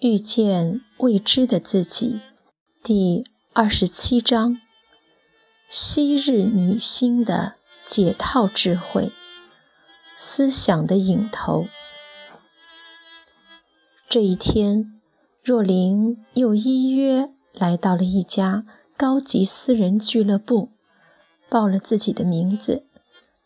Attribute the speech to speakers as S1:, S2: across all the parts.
S1: 遇见未知的自己，第二十七章：昔日女星的解套智慧，思想的影头。这一天，若琳又依约来到了一家高级私人俱乐部，报了自己的名字。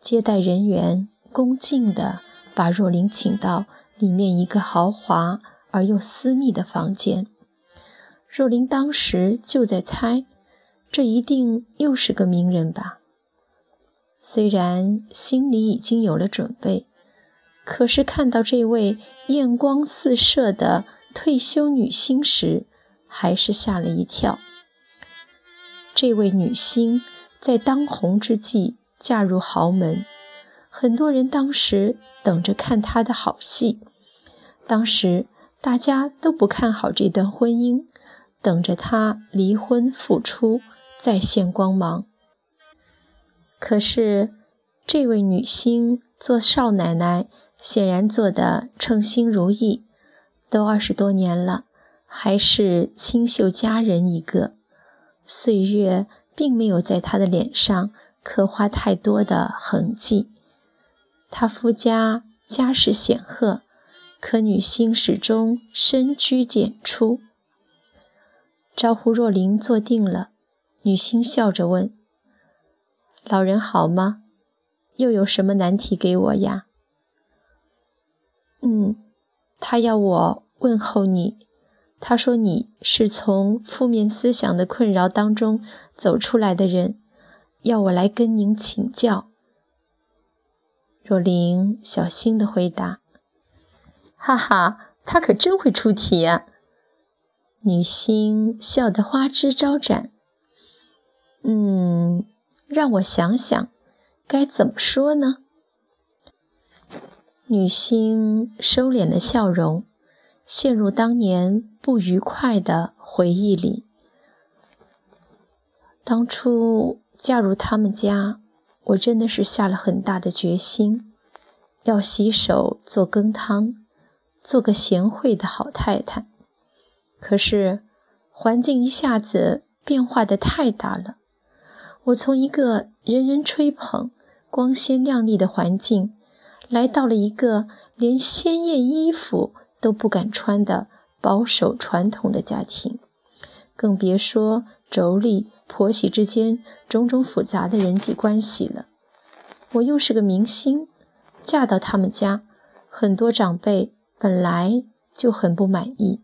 S1: 接待人员恭敬地把若琳请到里面一个豪华。而又私密的房间，若琳当时就在猜，这一定又是个名人吧。虽然心里已经有了准备，可是看到这位艳光四射的退休女星时，还是吓了一跳。这位女星在当红之际嫁入豪门，很多人当时等着看她的好戏。当时。大家都不看好这段婚姻，等着他离婚复出再现光芒。可是，这位女星做少奶奶，显然做得称心如意。都二十多年了，还是清秀佳人一个，岁月并没有在她的脸上刻画太多的痕迹。她夫家家世显赫。可女星始终深居简出。招呼若琳坐定了，女星笑着问：“老人好吗？又有什么难题给我呀？”“嗯，他要我问候你。他说你是从负面思想的困扰当中走出来的人，要我来跟您请教。”若琳小心地回答。哈哈，他可真会出题呀！女星笑得花枝招展。嗯，让我想想，该怎么说呢？女星收敛了笑容，陷入当年不愉快的回忆里。当初嫁入他们家，我真的是下了很大的决心，要洗手做羹汤。做个贤惠的好太太，可是环境一下子变化的太大了。我从一个人人吹捧、光鲜亮丽的环境，来到了一个连鲜艳衣服都不敢穿的保守传统的家庭，更别说妯娌、婆媳之间种种复杂的人际关系了。我又是个明星，嫁到他们家，很多长辈。本来就很不满意，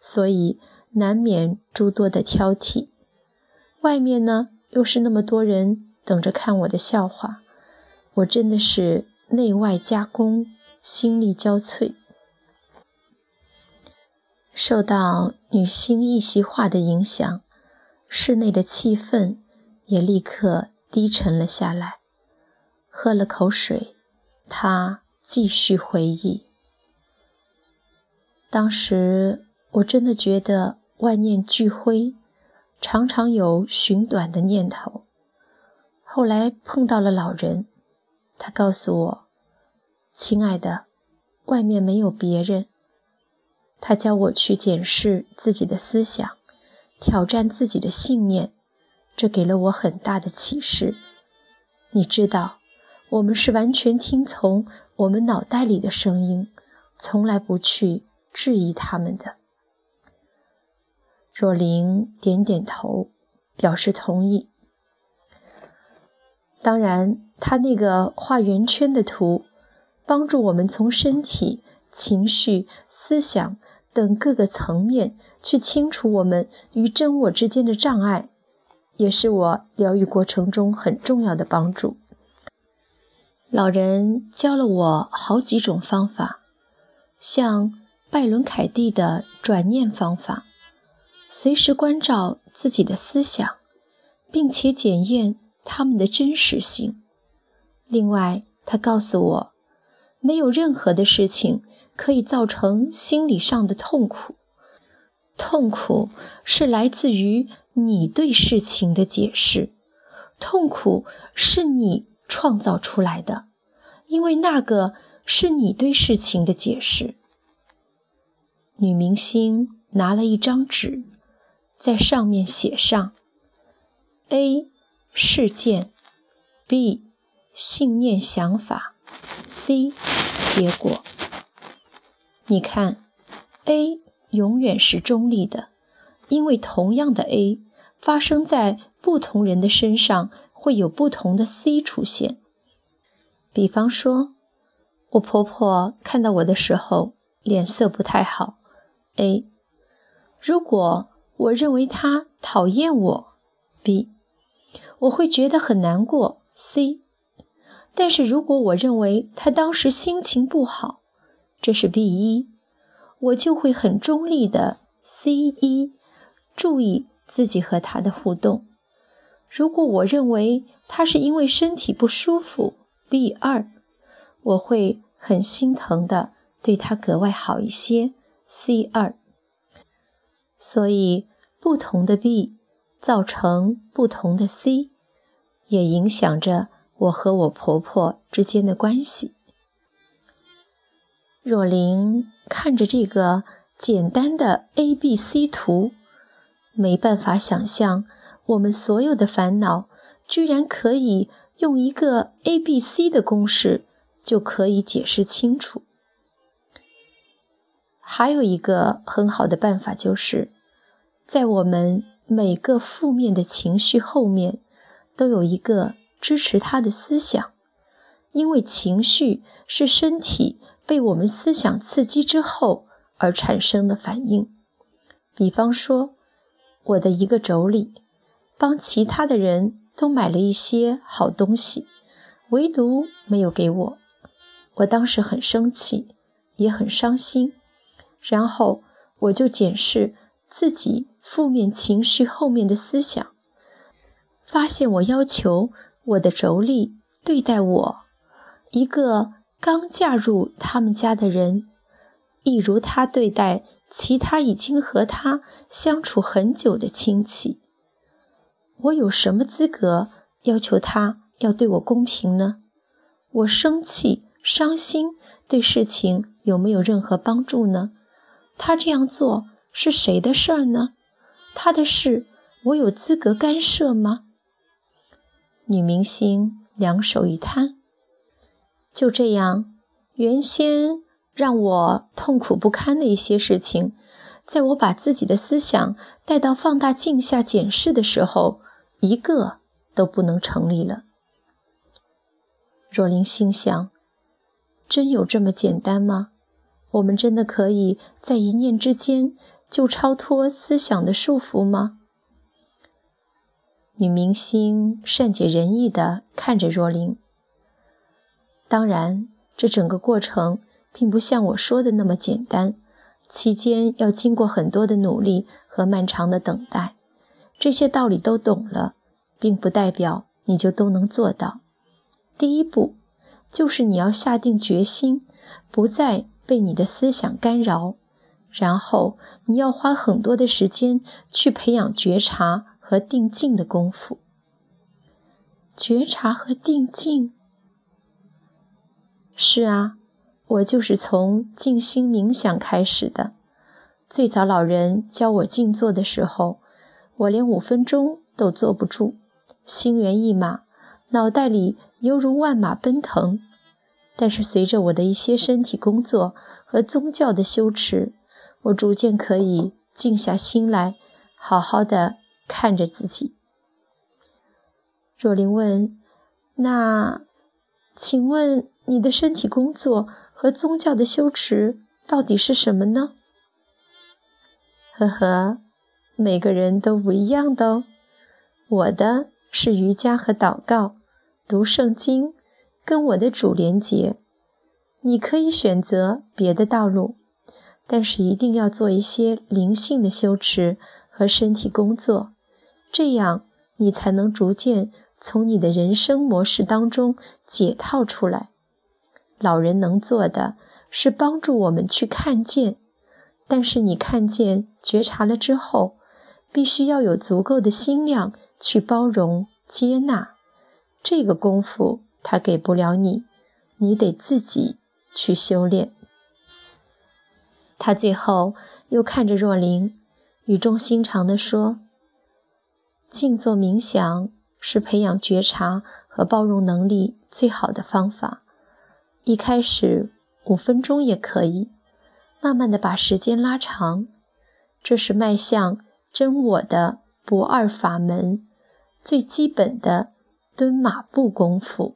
S1: 所以难免诸多的挑剔。外面呢，又是那么多人等着看我的笑话，我真的是内外夹攻，心力交瘁。受到女星一席话的影响，室内的气氛也立刻低沉了下来。喝了口水，他继续回忆。当时我真的觉得万念俱灰，常常有寻短的念头。后来碰到了老人，他告诉我：“亲爱的，外面没有别人。”他教我去检视自己的思想，挑战自己的信念，这给了我很大的启示。你知道，我们是完全听从我们脑袋里的声音，从来不去。质疑他们的若琳点点头，表示同意。当然，他那个画圆圈的图，帮助我们从身体、情绪、思想等各个层面去清除我们与真我之间的障碍，也是我疗愈过程中很重要的帮助。老人教了我好几种方法，像。拜伦·凯蒂的转念方法，随时关照自己的思想，并且检验他们的真实性。另外，他告诉我，没有任何的事情可以造成心理上的痛苦，痛苦是来自于你对事情的解释，痛苦是你创造出来的，因为那个是你对事情的解释。女明星拿了一张纸，在上面写上：A 事件，B 信念想法，C 结果。你看，A 永远是中立的，因为同样的 A 发生在不同人的身上，会有不同的 C 出现。比方说，我婆婆看到我的时候脸色不太好，A。如果我认为他讨厌我，B，我会觉得很难过，C。但是如果我认为他当时心情不好，这是 B 一，我就会很中立的 C 一，注意自己和他的互动。如果我认为他是因为身体不舒服 B 二，我会很心疼的对他格外好一些 C 二。所以不同的 B 造成不同的 C，也影响着我和我婆婆之间的关系。若琳看着这个简单的 A、B、C 图，没办法想象我们所有的烦恼居然可以用一个 A、B、C 的公式就可以解释清楚。还有一个很好的办法，就是在我们每个负面的情绪后面，都有一个支持它的思想，因为情绪是身体。被我们思想刺激之后而产生的反应，比方说，我的一个妯娌帮其他的人都买了一些好东西，唯独没有给我。我当时很生气，也很伤心。然后我就检视自己负面情绪后面的思想，发现我要求我的妯娌对待我一个。刚嫁入他们家的人，一如他对待其他已经和他相处很久的亲戚。我有什么资格要求他要对我公平呢？我生气、伤心，对事情有没有任何帮助呢？他这样做是谁的事儿呢？他的事，我有资格干涉吗？女明星两手一摊。就这样，原先让我痛苦不堪的一些事情，在我把自己的思想带到放大镜下检视的时候，一个都不能成立了。若琳心想：真有这么简单吗？我们真的可以在一念之间就超脱思想的束缚吗？女明星善解人意地看着若琳。当然，这整个过程并不像我说的那么简单，期间要经过很多的努力和漫长的等待。这些道理都懂了，并不代表你就都能做到。第一步就是你要下定决心，不再被你的思想干扰，然后你要花很多的时间去培养觉察和定静的功夫。觉察和定静。是啊，我就是从静心冥想开始的。最早老人教我静坐的时候，我连五分钟都坐不住，心猿意马，脑袋里犹如万马奔腾。但是随着我的一些身体工作和宗教的修持，我逐渐可以静下心来，好好的看着自己。若琳问：“那，请问？”你的身体工作和宗教的修持到底是什么呢？呵呵，每个人都不一样的哦。我的是瑜伽和祷告，读圣经，跟我的主连结。你可以选择别的道路，但是一定要做一些灵性的修持和身体工作，这样你才能逐渐从你的人生模式当中解套出来。老人能做的是帮助我们去看见，但是你看见、觉察了之后，必须要有足够的心量去包容、接纳。这个功夫他给不了你，你得自己去修炼。他最后又看着若琳，语重心长地说：“静坐冥想是培养觉察和包容能力最好的方法。一开始五分钟也可以，慢慢的把时间拉长，这是迈向真我的不二法门最基本的蹲马步功夫。”